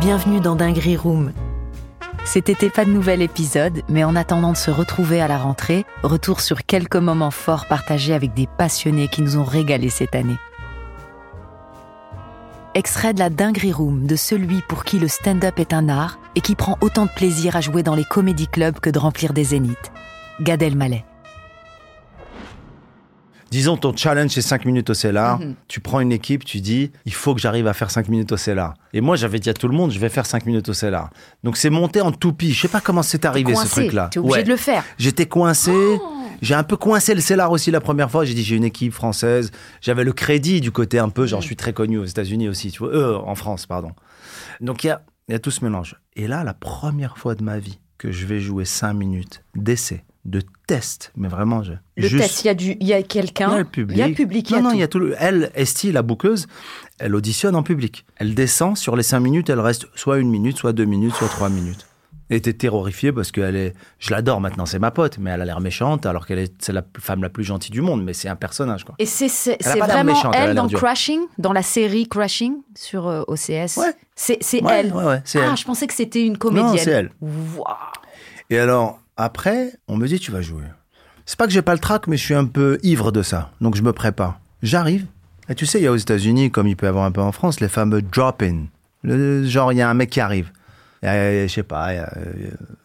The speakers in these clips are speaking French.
Bienvenue dans Dinguerie Room. Cet été, pas de nouvel épisode, mais en attendant de se retrouver à la rentrée, retour sur quelques moments forts partagés avec des passionnés qui nous ont régalés cette année. Extrait de la Dinguerie Room de celui pour qui le stand-up est un art et qui prend autant de plaisir à jouer dans les comédie clubs que de remplir des zéniths. Gad Elmaleh. Disons, ton challenge, c'est 5 minutes au CELAR. Mhm. Tu prends une équipe, tu dis, il faut que j'arrive à faire 5 minutes au CELAR. Et moi, j'avais dit à tout le monde, je vais faire 5 minutes au CELAR. Donc, c'est monté en toupie. Je sais pas comment c'est arrivé, ce truc-là. T'es obligé Ouais. de le faire. J'étais coincé. J'ai un peu coincé le CELAR aussi la première fois. J'ai dit, j'ai une équipe française. J'avais le crédit du côté un peu, genre, je suis très connu aux États-Unis aussi, tu vois. Euh, en France, pardon. Donc, il y a, il y a tout ce mélange. Et là, la première fois de ma vie que je vais jouer 5 minutes d'essai, de test, mais vraiment, je. Le juste- test, il y a, du, il y a quelqu'un. il y a le public. Il y a le public. Non, il y a non, tout. il y a tout. le- Elle, Esti, la bouqueuse, elle auditionne en public. Elle descend sur les cinq minutes, elle reste soit une minute, soit deux minutes, soit trois minutes. Et t'es terrorifié parce qu'elle est. Je l'adore maintenant, c'est ma pote, mais elle a l'air méchante alors qu'elle est c'est la femme la plus gentille du monde, mais c'est un personnage, quoi. Et c'est Elle vraiment méchante, elle elle dans dure. Crashing, dans la série Crashing sur euh, OCS. Ouais. C'est c'est Ouais, elle. ouais, ouais, c'est ah, elle. je pensais que c'était une comédienne. Non, c'est elle. Et alors, après, on me dit, tu vas jouer. C'est pas que j'ai pas le trac, mais je suis un peu ivre de ça. Donc, je me prépare. J'arrive. Et tu sais, il y a aux États-Unis, comme il peut y avoir un peu en France, les fameux drop-in. Le- Genre, il y a un mec qui arrive. A, je sais pas, a,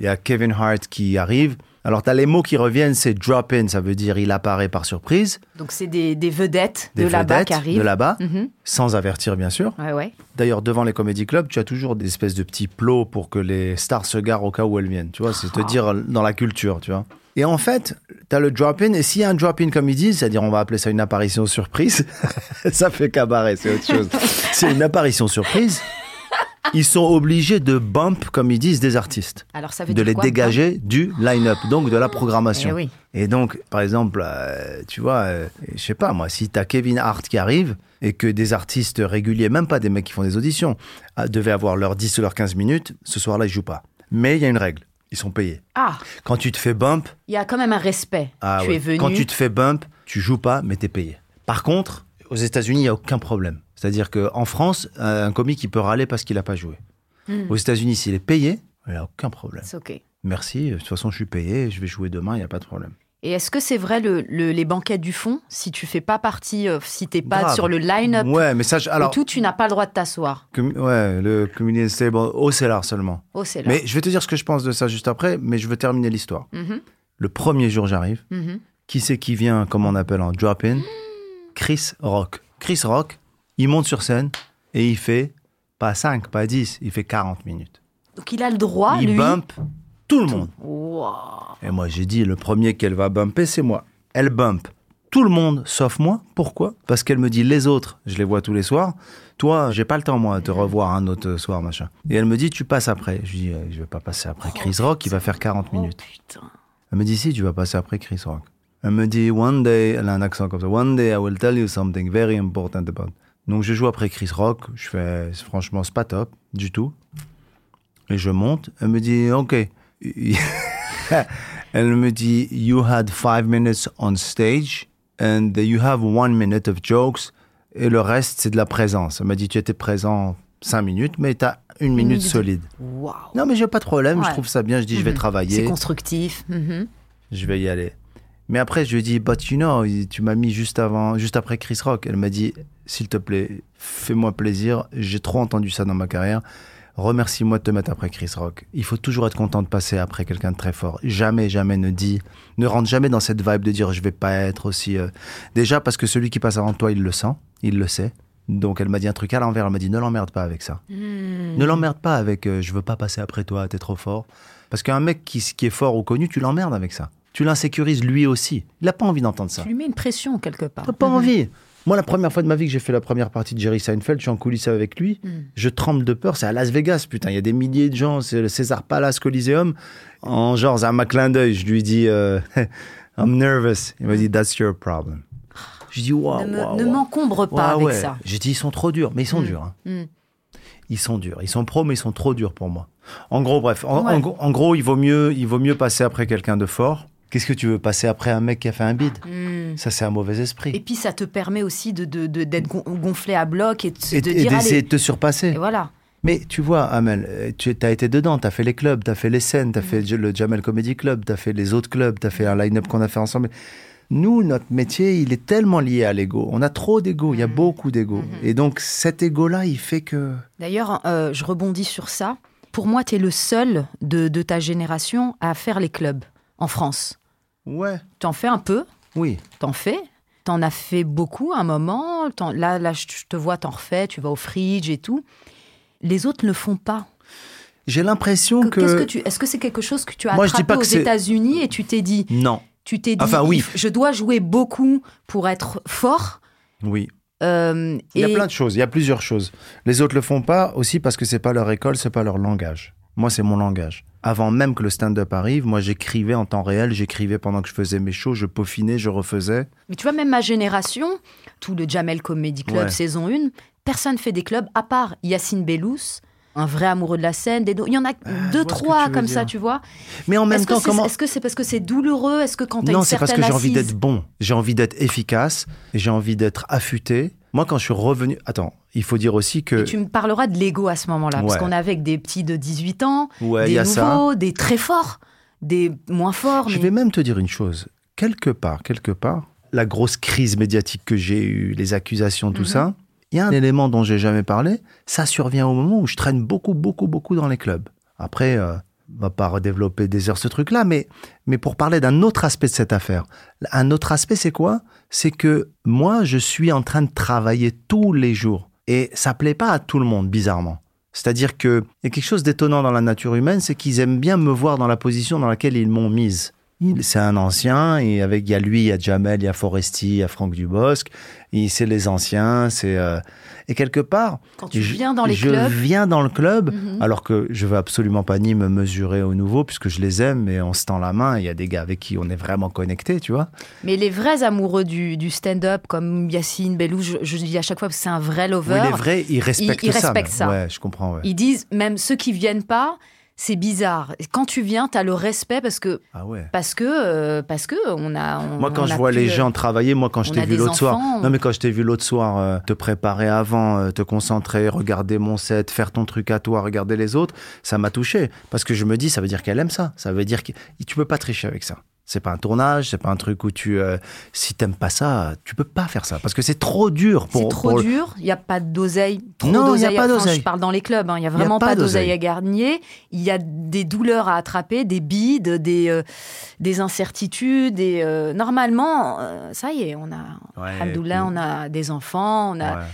il y a Kevin Hart qui arrive. Alors, tu as les mots qui reviennent, c'est drop-in, ça veut dire il apparaît par surprise. Donc c'est des, des vedettes Des de là-bas qui arrivent. de là-bas, Mhm. sans avertir, bien sûr. Ouais, ouais. D'ailleurs, devant les comédie clubs, tu as toujours des espèces de petits plots pour que les stars se garent au cas où elles viennent. Tu vois, c'est te dire dans la culture, tu vois. Et en fait, tu as le drop-in, et s'il y a un drop-in comme ils disent, c'est-à-dire on va appeler ça une apparition surprise, ça fait cabaret, c'est autre chose. C'est une apparition surprise. Ils sont obligés de bump, comme ils disent, des artistes. Alors ça veut De dire les quoi, dégager du line-up, donc de la Eh programmation. oui. Et donc, par exemple, euh, tu vois, euh, je sais pas moi, si t'as Kevin Hart qui arrive et que des artistes réguliers, même pas des mecs qui font des auditions, ah, devaient avoir leurs 10 ou leurs 15 minutes, ce soir-là, ils jouent pas. Mais il y a une règle, ils sont payés. Ah, Quand tu te fais bump, il y a quand même un respect. ah tu ouais, es venu. quand tu te fais bump, tu joues pas, mais t'es payé. Par contre, aux États-Unis, il y a aucun problème. C'est-à-dire qu'en France, euh, un comique, il peut râler parce qu'il a pas joué. Hmm. Aux États-Unis, s'il est payé, il n'y a aucun problème. C'est ok. Merci, de toute façon, je suis payé, je vais jouer demain, il n'y a pas de problème. Et est-ce que c'est vrai le, le- les banquettes du fond Si tu fais pas partie, euh, si t'es pas Grave. sur le line-up Ouais, mais ça, je- alors, et tout, tu n'as pas le droit de t'asseoir? Ouais, le Comedian Stable au CELAR seulement. Là. Mais je vais te dire ce que je pense de ça juste après, mais je veux terminer l'histoire. Mhm, Le premier jour, j'arrive. mhm. Qui c'est qui vient, comme on appelle en drop-in? Chris Rock. Chris Rock, il monte sur scène et il fait pas 5, pas 10, il fait 40 minutes. Donc il a le droit, il lui. bump tout le monde. Et moi, j'ai dit, le premier qu'elle va bumper, c'est moi. Elle bump tout le monde, sauf moi. Pourquoi? Parce qu'elle me dit, les autres, je les vois tous les soirs. Toi, j'ai pas le temps, moi, de te revoir un autre soir, machin. Et elle me dit, tu passes après. Je dis, euh, je vais pas passer après Chris Rock, il va faire 40 minutes. Oh, putain. Elle me dit, si, tu vas passer après Chris Rock. Elle me dit, one day, elle a un accent comme ça, one day I will tell you something very important about. Donc je joue après Chris Rock, je fais, franchement, c'est pas top, du tout. Et je monte, elle me dit, ok. elle me dit, you had five minutes on stage and you have one minute of jokes et le reste, c'est de la présence. Elle m'a dit, tu étais présent cinq minutes, mais tu as une minute minute. solide. Non, mais j'ai pas de problème, je trouve ça bien. Je dis, je vais Mhm. travailler C'est constructif. Mhm. je vais y aller. Mais après, je lui ai dit, but you know, tu m'as mis juste avant, juste après Chris Rock. Elle m'a dit, s'il te plaît, fais-moi plaisir. J'ai trop entendu ça dans ma carrière. Remercie-moi de te mettre après Chris Rock. Il faut toujours être content de passer après quelqu'un de très fort. Jamais, jamais ne dis, ne rentre jamais dans cette vibe de dire je vais pas être aussi. euh, Déjà parce que celui qui passe avant toi, il le sent, il le sait. Donc elle m'a dit un truc à l'envers. Elle m'a dit ne l'emmerde pas avec ça. Hmm. Ne l'emmerde pas avec euh, je veux pas passer après toi, t'es trop fort. Parce qu'un mec qui, qui est fort ou connu, tu l'emmerdes avec ça. Tu l'insécurises lui aussi. Il n'a pas envie d'entendre ça. Tu lui mets une pression quelque part. T'as pas Mhm. envie. Moi, la première fois de ma vie que j'ai fait la première partie de Jerry Seinfeld, je suis en coulisses avec lui. Mhm. Je tremble de peur. C'est à Las Vegas, putain. Il y a des milliers de gens. C'est le César Palace Coliseum. En genre, à ma clin d'œil, je lui dis euh, I'm nervous. Il m'a dit That's your problem. Je dis Waouh, Ne m'encombre pas avec ouais. ça. J'ai dit Ils sont trop durs. Mais ils sont Mm. durs. hein. Mm. Ils sont durs. Ils sont pros, mais ils sont trop durs pour moi. En gros, bref. En, Ouais. en gros- en gros, il vaut, mieux, il vaut mieux passer après quelqu'un de fort Qu'est-ce que tu veux passer après un mec qui a fait un bide Hmm. Ça, c'est un mauvais esprit. Et puis ça te permet aussi de, de- de- d'être gon- gonflé à bloc et de, Et, de et dire d'essayer allez. de te surpasser. Et voilà. Mais tu vois, Amel, euh, tu as été dedans, tu as fait les clubs, tu as fait les scènes, tu Mm. as fait le Jamel Comedy Club, tu as fait les autres clubs, tu as fait un line-up qu'on a fait ensemble. Nous, notre métier, il est tellement lié à l'ego. On a trop d'ego, il y a Mm. beaucoup d'ego. Mhm. Et donc, cet ego-là, il fait que. D'ailleurs, euh, je rebondis sur ça. Pour moi, tu es le seul de, de ta génération à faire les clubs en France. Ouais. T'en fais un peu, Oui. t'en fais. T'en as fait beaucoup à un moment. Là, là, je te vois, t'en refais, tu vas au fridge et tout. Les autres ne le font pas. J'ai l'impression Que- que. qu'est-ce que tu- Est-ce que c'est quelque chose que tu as Moi, je dis attrapé pas aux États-Unis et tu t'es dit, Non. tu t'es dit, Enfin, oui. je dois jouer beaucoup pour être fort. Oui. euh, Il y a plein de choses, il y a plusieurs choses. Les autres le font pas aussi parce que c'est pas leur école, c'est pas leur langage. Moi, c'est mon langage. Avant même que le stand-up arrive, moi, j'écrivais en temps réel, j'écrivais pendant que je faisais mes shows, je peaufinais, je refaisais. Mais tu vois, même ma génération, tout le Jamel Comedy Club Ouais. saison 1, personne fait des clubs à part Yacine Bellous, un vrai amoureux de la scène. Des... Il y en a vois deux, que trois comme dire. ça, tu vois. Mais en même Est-ce que temps, comment est -ce c'est parce que c'est douloureux? Est-ce que quand tu as Non, c'est parce que j'ai envie d'être bon. J'ai envie d'être efficace j'ai envie d'être affûté. Moi, quand je suis revenu. Attends, il faut dire aussi que. Et tu me parleras de l'ego à ce moment-là, parce qu'on est avec des petits de 18 ans, Ouais, des ça. nouveaux, des très forts, des moins forts. Je mais- vais même te dire une chose. Quelque part, quelque part, la grosse crise médiatique que j'ai eue, les accusations, tout Mhm. ça, il y a un élément dont j'ai jamais parlé. Ça survient au moment où je traîne beaucoup, beaucoup, beaucoup dans les clubs. Après, euh, on va pas redévelopper des heures ce truc-là, mais, mais pour parler d'un autre aspect de cette affaire. Un autre aspect, c'est quoi? C'est que moi, je suis en train de travailler tous les jours. Et ça plaît pas à tout le monde, bizarrement. C'est-à-dire qu'il y a quelque chose d'étonnant dans la nature humaine, c'est qu'ils aiment bien me voir dans la position dans laquelle ils m'ont mise. C'est un ancien, et avec, il y a lui, il y a Jamel, il y a Foresti, il y a Franck Dubosc, c'est les anciens, c'est, euh, et quelque part, Quand tu je- viens dans les je clubs, viens dans le club, Mhm. alors que je veux absolument pas ni me mesurer au nouveau, puisque je les aime, et on se tend la main, il y a des gars avec qui on est vraiment connectés, tu vois. mais les vrais amoureux du, du stand-up, comme Yacine Bellous, je, je dis à chaque fois que c'est un vrai lover. Oui, les vrais, ils respectent ils ça. respectent ça. Ouais, je comprends, ouais. Ils disent, même ceux qui viennent pas, c'est bizarre. Quand tu viens, tu as le respect parce que, Ah ouais. parce que, euh, parce que on a. on- Moi, quand on je vois les euh, gens travailler, moi, quand je t'ai vu l'autre soir, non, mais quand je t'ai vu l'autre soir, euh, te préparer avant, euh, te concentrer, regarder mon set, faire ton truc à toi, regarder les autres, ça m'a touché. Parce que je me dis, ça veut dire qu'elle aime ça. Ça veut dire que tu peux pas tricher avec ça. C'est pas un tournage, c'est pas un truc où tu, euh, si t'aimes pas ça, tu peux pas faire ça parce que c'est trop dur pour. C'est trop pour- dur, il n'y a pas d'oseille. Non, il y a d'oseille. pas Enfin, d'oseille. Je parle dans les clubs, hein, il n'y a vraiment pas pas d'oseille à gagner. Il y a des douleurs à attraper, des bides, des, euh, des incertitudes. Et, euh, normalement, euh, ça y est, on a, Ouais, alhamdoulilah, puis- on a des enfants. On a... Ouais.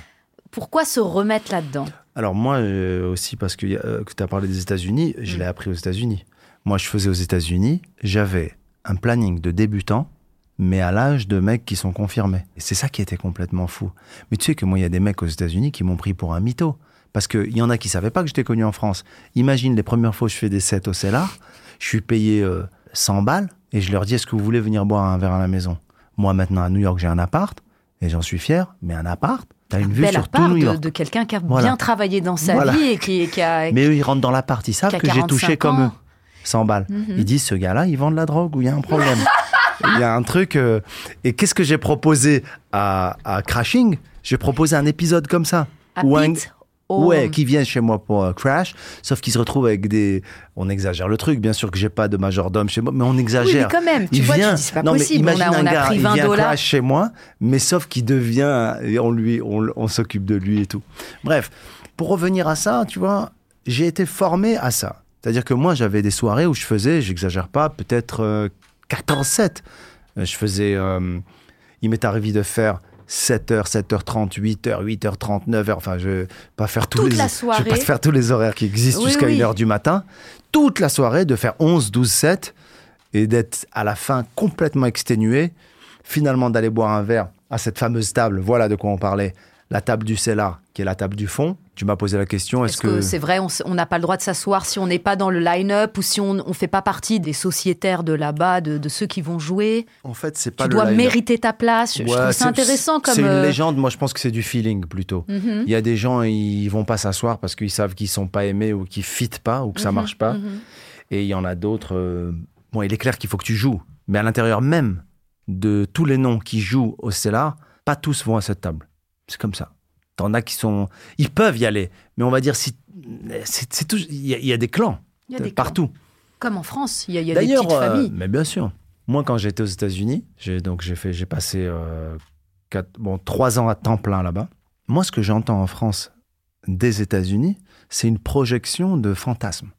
Pourquoi se remettre là-dedans? Alors moi euh, aussi, parce que, euh, que tu as parlé des États-Unis, je Mm. l'ai appris aux États-Unis. Moi, je faisais aux États-Unis, j'avais un planning de débutant, mais à l'âge de mecs qui sont confirmés. Et c'est ça qui était complètement fou. Mais tu sais que moi, il y a des mecs aux États-Unis qui m'ont pris pour un mytho. Parce qu'il y en a qui savaient pas que j'étais connu en France. Imagine les premières fois que je fais des sets au Cellar, je suis payé euh, 100 balles et je leur dis est-ce que vous voulez venir boire un verre à la maison? Moi, maintenant, à New York, j'ai un appart et j'en suis fier, mais un appart, t'as une vue sur tout New de, York. de quelqu'un qui a Voilà. bien travaillé dans sa Voilà. vie et qui, qui a. Mais eux, ils rentrent dans l'appart, ils savent que j'ai touché 45 comme eux. 100 balles. Mhm. Ils disent, ce gars-là, il vend de la drogue ou il y a un problème. Il y a un truc. euh, Et qu'est-ce que j'ai proposé à, à Crashing? J'ai proposé un épisode comme ça. à un- Ouais, qui vient chez moi pour euh, Crash, sauf qu'il se retrouve avec des. On exagère le truc, bien sûr que j'ai pas de majordome chez moi, mais on Oui, mais exagère. quand même, tu il vois, vient. tu dis pas non, mais possible. On imagine a, un on a gars, pris il 20 vient dollars. crash chez moi, mais sauf qu'il devient, et on lui, on, on s'occupe de lui et tout. Bref, pour revenir à ça, tu vois, j'ai été formé à ça. C'est-à-dire que moi, j'avais des soirées où je faisais, j'exagère pas, peut-être euh, 14-7. Euh, Je faisais, euh, il m'est arrivé de faire 7h, 7h30, 8h, 8h30, 9h. Enfin, je vais pas faire tous Toute les, la je vais pas faire tous les horaires qui existent Oui, jusqu'à oui. 1h du matin. Toute la soirée, de faire 11, 12, 7 et d'être à la fin complètement exténué. Finalement, d'aller boire un verre à cette fameuse table. Voilà de quoi on parlait. La table du cellar, qui est la table du fond. Tu m'as posé la question, est-ce que, c'est vrai, on n'a pas le droit de s'asseoir si on n'est pas dans le line-up ou si on ne fait pas partie des sociétaires de là-bas, de, de ceux qui vont jouer En fait, c'est pas Tu le dois mériter ta place. Je- trouve c'est- ça intéressant comme. C'est une euh, légende. Moi, je pense que c'est du feeling plutôt. mhm, Il y a des gens, ils vont pas s'asseoir parce qu'ils savent qu'ils sont pas aimés ou qu'ils fitent pas ou que ça mhm, marche pas. mhm. Et il y en a d'autres, euh, bon, il est clair qu'il faut que tu joues, mais à l'intérieur même de tous les noms qui jouent au Stellar, pas tous vont à cette table. C'est comme ça. T'en as qui sont, ils peuvent y aller, mais on va dire si c'est tout, il y, a- il y a des clans a partout. Comme en France, il y a, il y a des petites euh, familles. mais bien sûr. Moi, quand j'étais aux États-Unis, j'ai donc j'ai fait, j'ai passé euh, quatre- bon trois ans à temps plein là-bas. Moi, ce que j'entends en France des États-Unis, c'est une projection de fantasmes.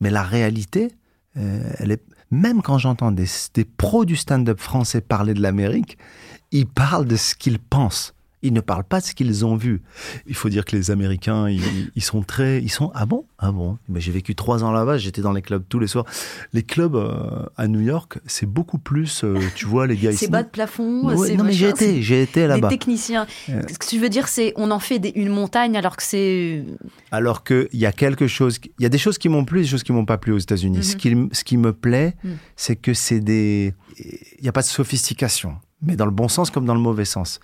Mais la réalité, euh, elle est même quand j'entends des, des pros du stand-up français parler de l'Amérique, ils parlent de ce qu'ils pensent. Ils ne parlent pas de ce qu'ils ont vu. Il faut dire que les Américains, ils, ils sont très, ils sont ah bon, ah bon? Mais j'ai vécu trois ans là-bas, j'étais dans les clubs tous les soirs. Les clubs euh, à New York, c'est beaucoup plus, euh, tu vois, les gars. C'est bas de plafond. Ouais, c'est non mais j'ai été, j'ai été là-bas. techniciens. Euh. Ce que tu veux dire, c'est on en fait des- une montagne alors que c'est. Alors qu'il y a quelque chose, il y a des choses qui m'ont plu, et des choses qui m'ont pas plu aux États-Unis. Mhm. Ce, qui, ce qui me plaît, Mhm. c'est que c'est des, il n'y a pas de sophistication, mais dans le bon sens comme dans le mauvais sens.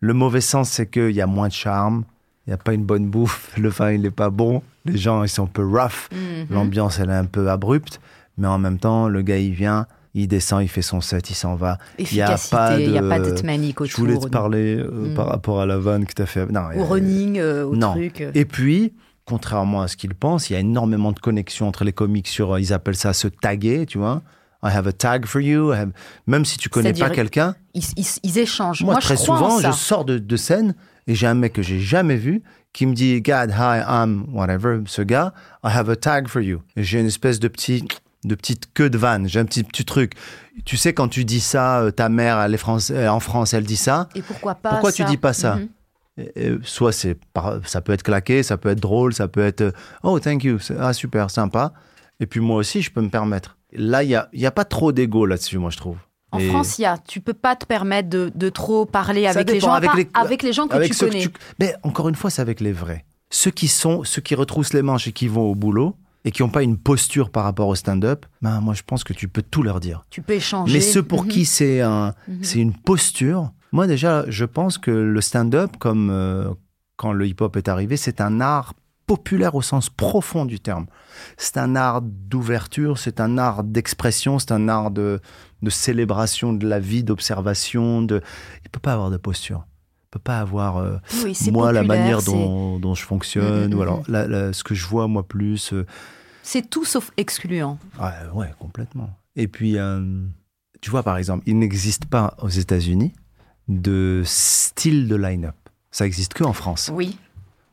Le mauvais sens, c'est qu'il y a moins de charme, il n'y a pas une bonne bouffe, le vin il n'est pas bon, les gens ils sont un peu rough, Mhm. l'ambiance elle est un peu abrupte, mais en même temps le gars il vient, il descend, il fait son set, il s'en va. y a pas il n'y a pas de manique autour. Je voulais te parler euh, Mhm. par rapport à la vanne que tu as fait. Non, Au running, euh, au non. truc. euh. Et puis, contrairement à ce qu'ils pensent, il y a énormément de connexions entre les comiques sur, euh, ils appellent ça se taguer, tu vois. I have a tag for you. I have- Même si tu connais pas quelqu'un, Ils, ils- ils échangent. moi, Moi, très je souvent, je sors de, de scène et j'ai un mec que j'ai jamais vu qui me dit, God, hi, I'm whatever, ce gars, I have a tag for you. J'ai une espèce de petit, de petite queue de vanne, j'ai un petit, petit truc. Tu sais, quand tu dis ça, euh, ta mère, elle est France, euh, en France, elle dit ça. Et pourquoi pas Pourquoi tu ça dis pas ça. Et- et soit c'est ça peut être claqué, ça peut être drôle, ça peut être euh, oh thank you, ah super, sympa. Et puis moi aussi, je peux me permettre. Là, il y a, y a pas trop d'ego là-dessus, moi je trouve. En Et France, il y a, tu peux pas te permettre de, de trop parler avec les gens, avec les- avec les gens que avec tu connais. tu- Mais encore une fois, c'est avec les vrais. Ceux qui sont, ceux qui retroussent les manches et qui vont au boulot et qui n'ont pas une posture par rapport au stand-up, ben moi je pense que tu peux tout leur dire. Tu peux échanger. Mais ceux pour Mhm. qui c'est un, Mhm. c'est une posture. Moi déjà, je pense que le stand-up, comme euh, quand le hip-hop est arrivé, c'est un art populaire au sens profond du terme. C'est un art d'ouverture, c'est un art d'expression, c'est un art de, de célébration de la vie, d'observation. De... Il peut pas avoir de posture. Il peut pas avoir euh, Oui, moi la manière dont, dont je fonctionne Mhm, ou mhm, alors la- la- ce que je vois moi plus. euh, C'est tout sauf excluant. Ouais, ouais, complètement. Et puis, euh, tu vois, par exemple, il n'existe pas aux États-Unis de style de line-up. Ça existe que en France. Oui.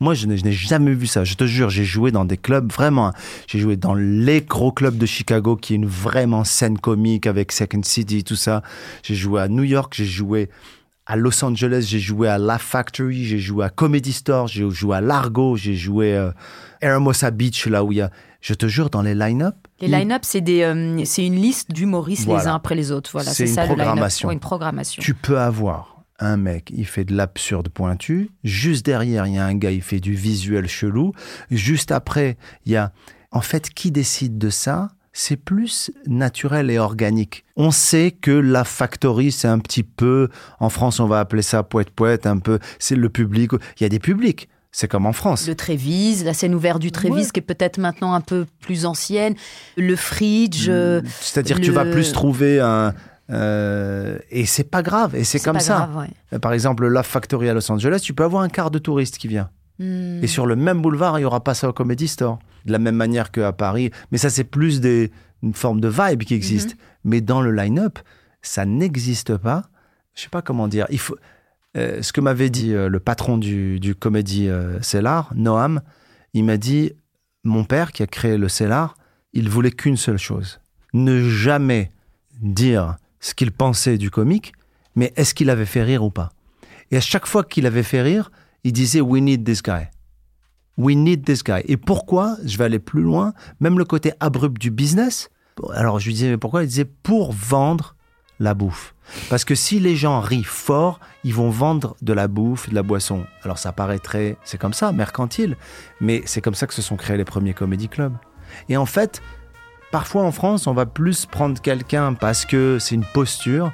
Moi, je n'ai jamais vu ça. Je te jure, j'ai joué dans des clubs vraiment. J'ai joué dans les gros clubs de Chicago, qui est une vraiment scène comique avec Second City, tout ça. J'ai joué à New York, j'ai joué à Los Angeles, j'ai joué à La Factory, j'ai joué à Comedy Store, j'ai joué à Largo, j'ai joué à Hermosa Beach, là où il y a. Je te jure, dans les line-up. Les line-up, c'est euh, c'est une liste d'humoristes les uns après les autres. Voilà, C'est ça le line-up. Ouais, une programmation. Tu peux avoir un mec, il fait de l'absurde pointu. Juste derrière, il y a un gars, il fait du visuel chelou. Juste après, il y a. En fait, qui décide de ça? C'est plus naturel et organique. On sait que la factory, c'est un petit peu, en France, on va appeler ça poète-poète, un peu, c'est le public. Il y a des publics. C'est comme en France. Le Trévise, la scène ouverte du Trévise, Ouais. qui est peut-être maintenant un peu plus ancienne. Le Fridge. euh, C'est-à-dire que tu vas plus trouver un. Euh, et c'est pas grave. Et c'est comme ça. grave, ouais. Euh, Par exemple, la Factory à Los Angeles, tu peux avoir un quart de touristes qui vient. Hmm. Et sur le même boulevard, il n'y aura pas ça au Comedy Store. De la même manière qu'à Paris. Mais ça, c'est plus des, une forme de vibe qui existe. Mais dans le line-up, ça n'existe pas. Je sais pas comment dire. Il faut, euh, ce que m'avait dit euh, le patron du, du Comedy euh, Cellar, Noam, il m'a dit Mon père, qui a créé le Cellar, il voulait qu'une seule chose ne jamais dire ce qu'il pensait du comique, mais est-ce qu'il avait fait rire ou pas? Et à chaque fois qu'il avait fait rire, il disait We need this guy. We need this guy. Et pourquoi Je vais aller plus loin? Même le côté abrupt du business. Alors je lui disais mais pourquoi? Il disait pour vendre la bouffe. Parce que si les gens rient fort, ils vont vendre de la bouffe, de la boisson. Alors ça paraîtrait, c'est comme ça, mercantile, mais c'est comme ça que se sont créés les premiers comédie clubs. Et en fait, parfois en France, on va plus prendre quelqu'un parce que c'est une posture.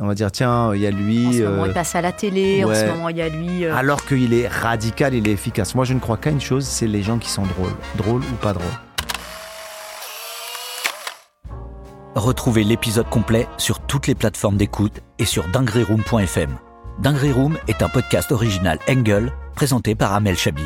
On va dire tiens, il y a lui. En ce moment, euh, il passe à la télé. En ce moment, il y a lui. euh, alors qu'il est radical, il est efficace. Moi, je ne crois qu'à une chose, c'est les gens qui sont drôles. Drôles ou pas drôles. Retrouvez l'épisode complet sur toutes les plateformes d'écoute et sur dingueryroom.fm. Dinguery Room est un podcast original Engel présenté par Amel Chabi.